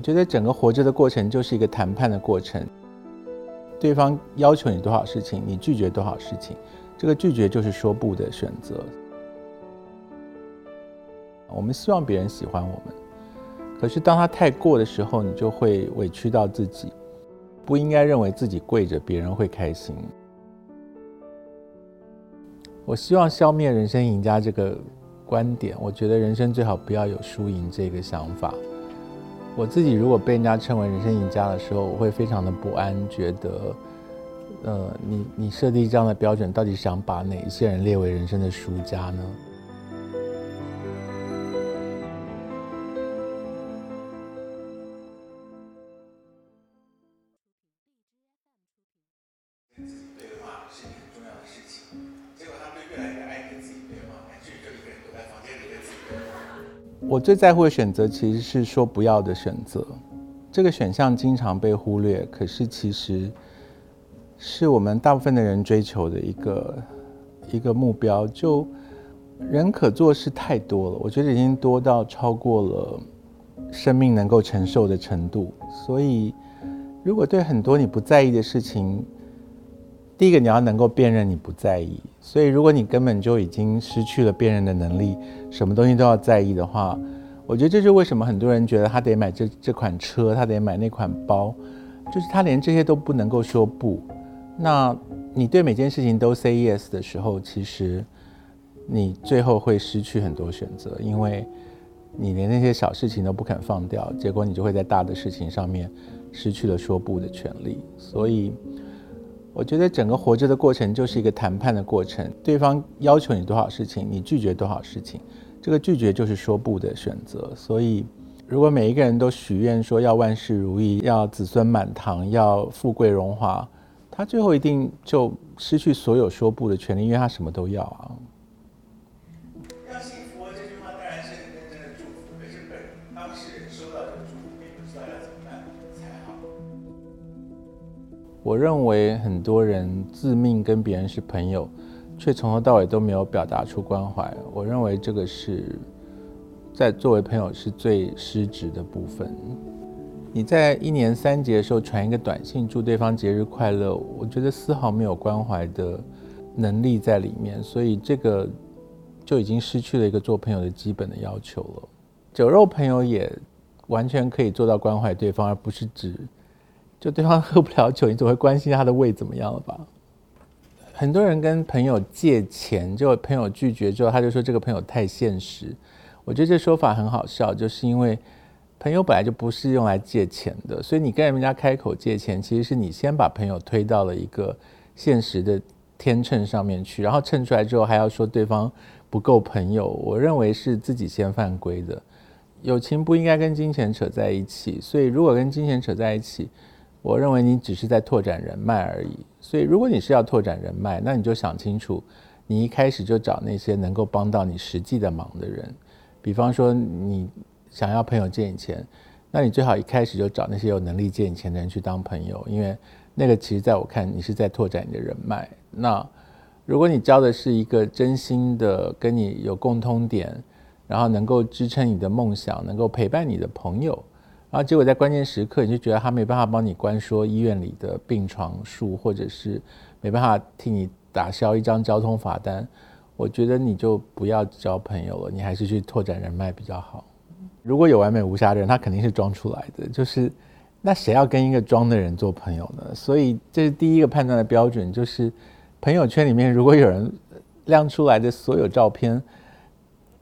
我觉得整个活着的过程就是一个谈判的过程，对方要求你多少事情，你拒绝多少事情，这个拒绝就是说不的选择。我们希望别人喜欢我们，可是当他太过的时候，你就会委屈到自己。不应该认为自己跪着别人会开心。我希望消灭人生赢家这个观点。我觉得人生最好不要有输赢这个想法。我自己如果被人家称为人生赢家的时候，我会非常的不安，觉得，呃，你你设定这样的标准，到底想把哪一些人列为人生的输家呢？我最在乎的选择其实是说不要的选择，这个选项经常被忽略，可是其实是我们大部分的人追求的一个一个目标。就人可做事太多了，我觉得已经多到超过了生命能够承受的程度。所以，如果对很多你不在意的事情，第一个你要能够辨认你不在意。所以，如果你根本就已经失去了辨认的能力，什么东西都要在意的话，我觉得这是为什么很多人觉得他得买这这款车，他得买那款包，就是他连这些都不能够说不。那你对每件事情都 say yes 的时候，其实你最后会失去很多选择，因为你连那些小事情都不肯放掉，结果你就会在大的事情上面失去了说不的权利。所以。我觉得整个活着的过程就是一个谈判的过程，对方要求你多少事情，你拒绝多少事情，这个拒绝就是说不的选择。所以，如果每一个人都许愿说要万事如意，要子孙满堂，要富贵荣华，他最后一定就失去所有说不的权利，因为他什么都要啊。我认为很多人自命跟别人是朋友，却从头到尾都没有表达出关怀。我认为这个是在作为朋友是最失职的部分。你在一年三节的时候传一个短信祝对方节日快乐，我觉得丝毫没有关怀的能力在里面，所以这个就已经失去了一个做朋友的基本的要求了。酒肉朋友也完全可以做到关怀对方，而不是指。就对方喝不了酒，你总会关心他的胃怎么样了吧？很多人跟朋友借钱，就朋友拒绝之后，他就说这个朋友太现实。我觉得这说法很好笑，就是因为朋友本来就不是用来借钱的，所以你跟人家开口借钱，其实是你先把朋友推到了一个现实的天秤上面去，然后称出来之后还要说对方不够朋友。我认为是自己先犯规的。友情不应该跟金钱扯在一起，所以如果跟金钱扯在一起，我认为你只是在拓展人脉而已，所以如果你是要拓展人脉，那你就想清楚，你一开始就找那些能够帮到你实际的忙的人。比方说，你想要朋友借你钱，那你最好一开始就找那些有能力借你钱的人去当朋友，因为那个其实在我看，你是在拓展你的人脉。那如果你交的是一个真心的、跟你有共通点，然后能够支撑你的梦想、能够陪伴你的朋友。然后结果在关键时刻，你就觉得他没办法帮你关说医院里的病床数，或者是没办法替你打消一张交通罚单，我觉得你就不要交朋友了，你还是去拓展人脉比较好。如果有完美无瑕的人，他肯定是装出来的，就是那谁要跟一个装的人做朋友呢？所以这是第一个判断的标准，就是朋友圈里面如果有人亮出来的所有照片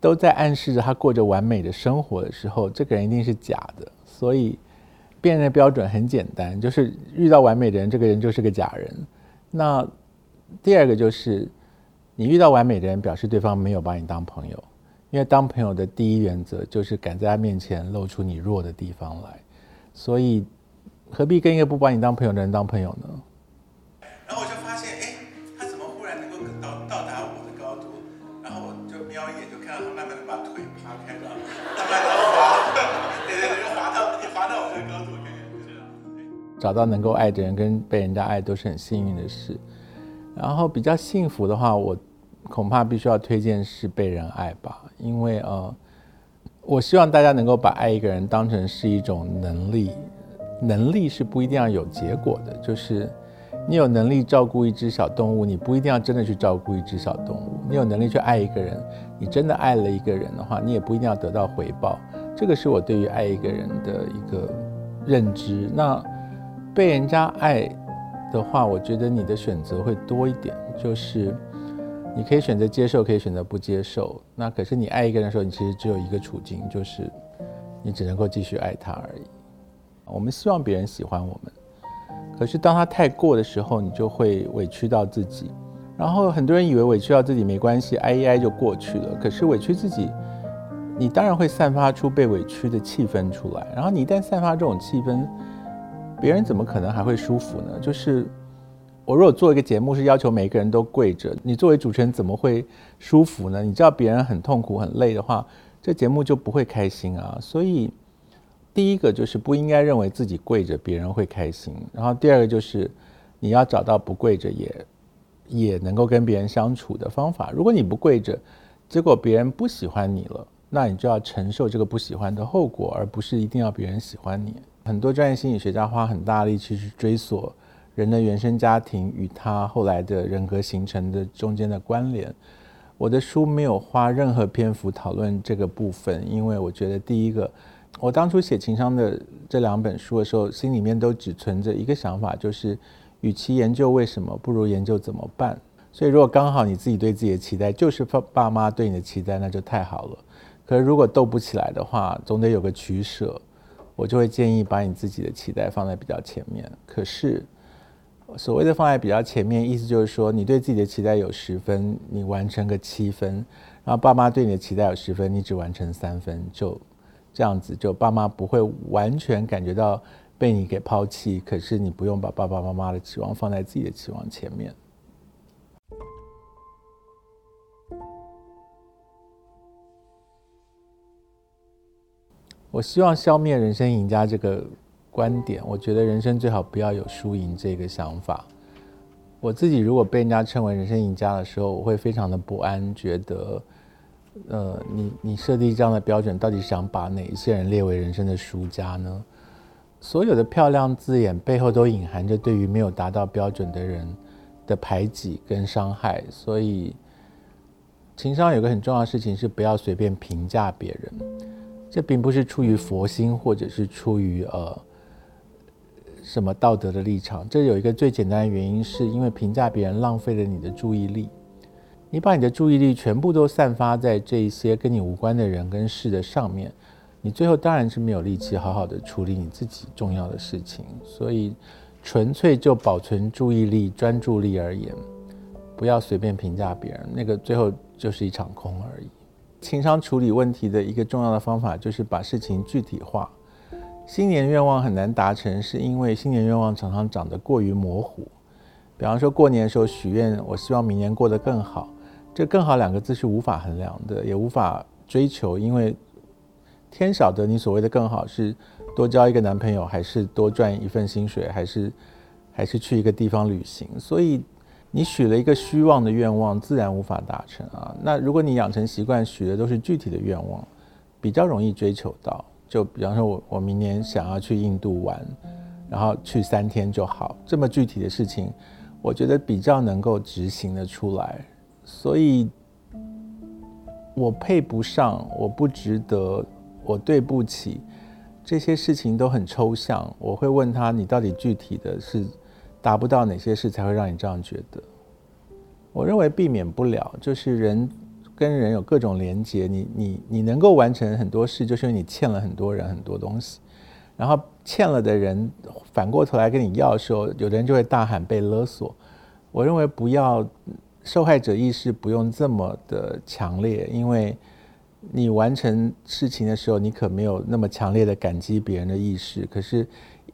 都在暗示着他过着完美的生活的时候，这个人一定是假的。所以，辨认标准很简单，就是遇到完美的人，这个人就是个假人。那第二个就是，你遇到完美的人，表示对方没有把你当朋友，因为当朋友的第一原则就是敢在他面前露出你弱的地方来。所以，何必跟一个不把你当朋友的人当朋友呢？找到能够爱的人跟被人家爱都是很幸运的事。然后比较幸福的话，我恐怕必须要推荐是被人爱吧，因为呃，我希望大家能够把爱一个人当成是一种能力，能力是不一定要有结果的。就是你有能力照顾一只小动物，你不一定要真的去照顾一只小动物。你有能力去爱一个人，你真的爱了一个人的话，你也不一定要得到回报。这个是我对于爱一个人的一个认知。那被人家爱的话，我觉得你的选择会多一点，就是。你可以选择接受，可以选择不接受。那可是你爱一个人的时候，你其实只有一个处境，就是你只能够继续爱他而已。我们希望别人喜欢我们，可是当他太过的时候，你就会委屈到自己。然后很多人以为委屈到自己没关系，挨一挨就过去了。可是委屈自己，你当然会散发出被委屈的气氛出来。然后你一旦散发这种气氛，别人怎么可能还会舒服呢？就是。我如果做一个节目是要求每个人都跪着，你作为主持人怎么会舒服呢？你知道别人很痛苦很累的话，这节目就不会开心啊。所以第一个就是不应该认为自己跪着别人会开心，然后第二个就是你要找到不跪着也也能够跟别人相处的方法。如果你不跪着，结果别人不喜欢你了，那你就要承受这个不喜欢的后果，而不是一定要别人喜欢你。很多专业心理学家花很大力气去追索。人的原生家庭与他后来的人格形成的中间的关联，我的书没有花任何篇幅讨论这个部分，因为我觉得第一个，我当初写情商的这两本书的时候，心里面都只存着一个想法，就是与其研究为什么，不如研究怎么办。所以如果刚好你自己对自己的期待就是爸爸妈对你的期待，那就太好了。可是如果斗不起来的话，总得有个取舍，我就会建议把你自己的期待放在比较前面。可是。所谓的放在比较前面，意思就是说，你对自己的期待有十分，你完成个七分；然后爸妈对你的期待有十分，你只完成三分，就这样子，就爸妈不会完全感觉到被你给抛弃。可是你不用把爸爸妈妈的期望放在自己的期望前面。我希望消灭人生赢家这个。观点，我觉得人生最好不要有输赢这个想法。我自己如果被人家称为人生赢家的时候，我会非常的不安，觉得，呃，你你设定这样的标准，到底想把哪一些人列为人生的输家呢？所有的漂亮字眼背后都隐含着对于没有达到标准的人的排挤跟伤害。所以，情商有个很重要的事情是不要随便评价别人。这并不是出于佛心，或者是出于呃。什么道德的立场？这有一个最简单的原因，是因为评价别人浪费了你的注意力。你把你的注意力全部都散发在这一些跟你无关的人跟事的上面，你最后当然是没有力气好好的处理你自己重要的事情。所以，纯粹就保存注意力、专注力而言，不要随便评价别人，那个最后就是一场空而已。情商处理问题的一个重要的方法，就是把事情具体化。新年愿望很难达成，是因为新年愿望常常长得过于模糊。比方说，过年的时候许愿，我希望明年过得更好。这“更好”两个字是无法衡量的，也无法追求，因为天晓得你所谓的更好是多交一个男朋友，还是多赚一份薪水，还是还是去一个地方旅行。所以你许了一个虚妄的愿望，自然无法达成啊。那如果你养成习惯，许的都是具体的愿望，比较容易追求到。就比方说，我我明年想要去印度玩，然后去三天就好。这么具体的事情，我觉得比较能够执行的出来。所以，我配不上，我不值得，我对不起，这些事情都很抽象。我会问他，你到底具体的是达不到哪些事才会让你这样觉得？我认为避免不了，就是人。跟人有各种连接，你你你能够完成很多事，就是因为你欠了很多人很多东西。然后欠了的人反过头来跟你要的时候，有的人就会大喊被勒索。我认为不要受害者意识不用这么的强烈，因为你完成事情的时候，你可没有那么强烈的感激别人的意识。可是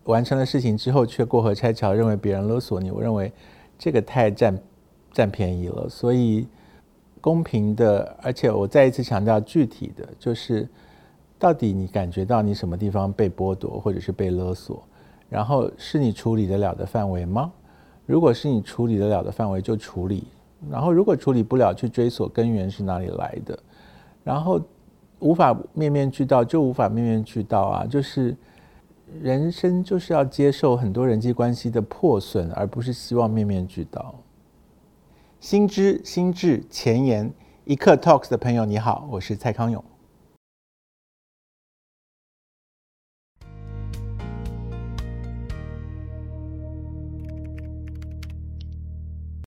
完成了事情之后，却过河拆桥，认为别人勒索你，我认为这个太占占便宜了。所以。公平的，而且我再一次强调，具体的就是到底你感觉到你什么地方被剥夺或者是被勒索，然后是你处理得了的范围吗？如果是你处理得了的范围，就处理；然后如果处理不了，去追索根源是哪里来的。然后无法面面俱到，就无法面面俱到啊！就是人生就是要接受很多人际关系的破损，而不是希望面面俱到。心知心智前沿一刻 Talks 的朋友，你好，我是蔡康永。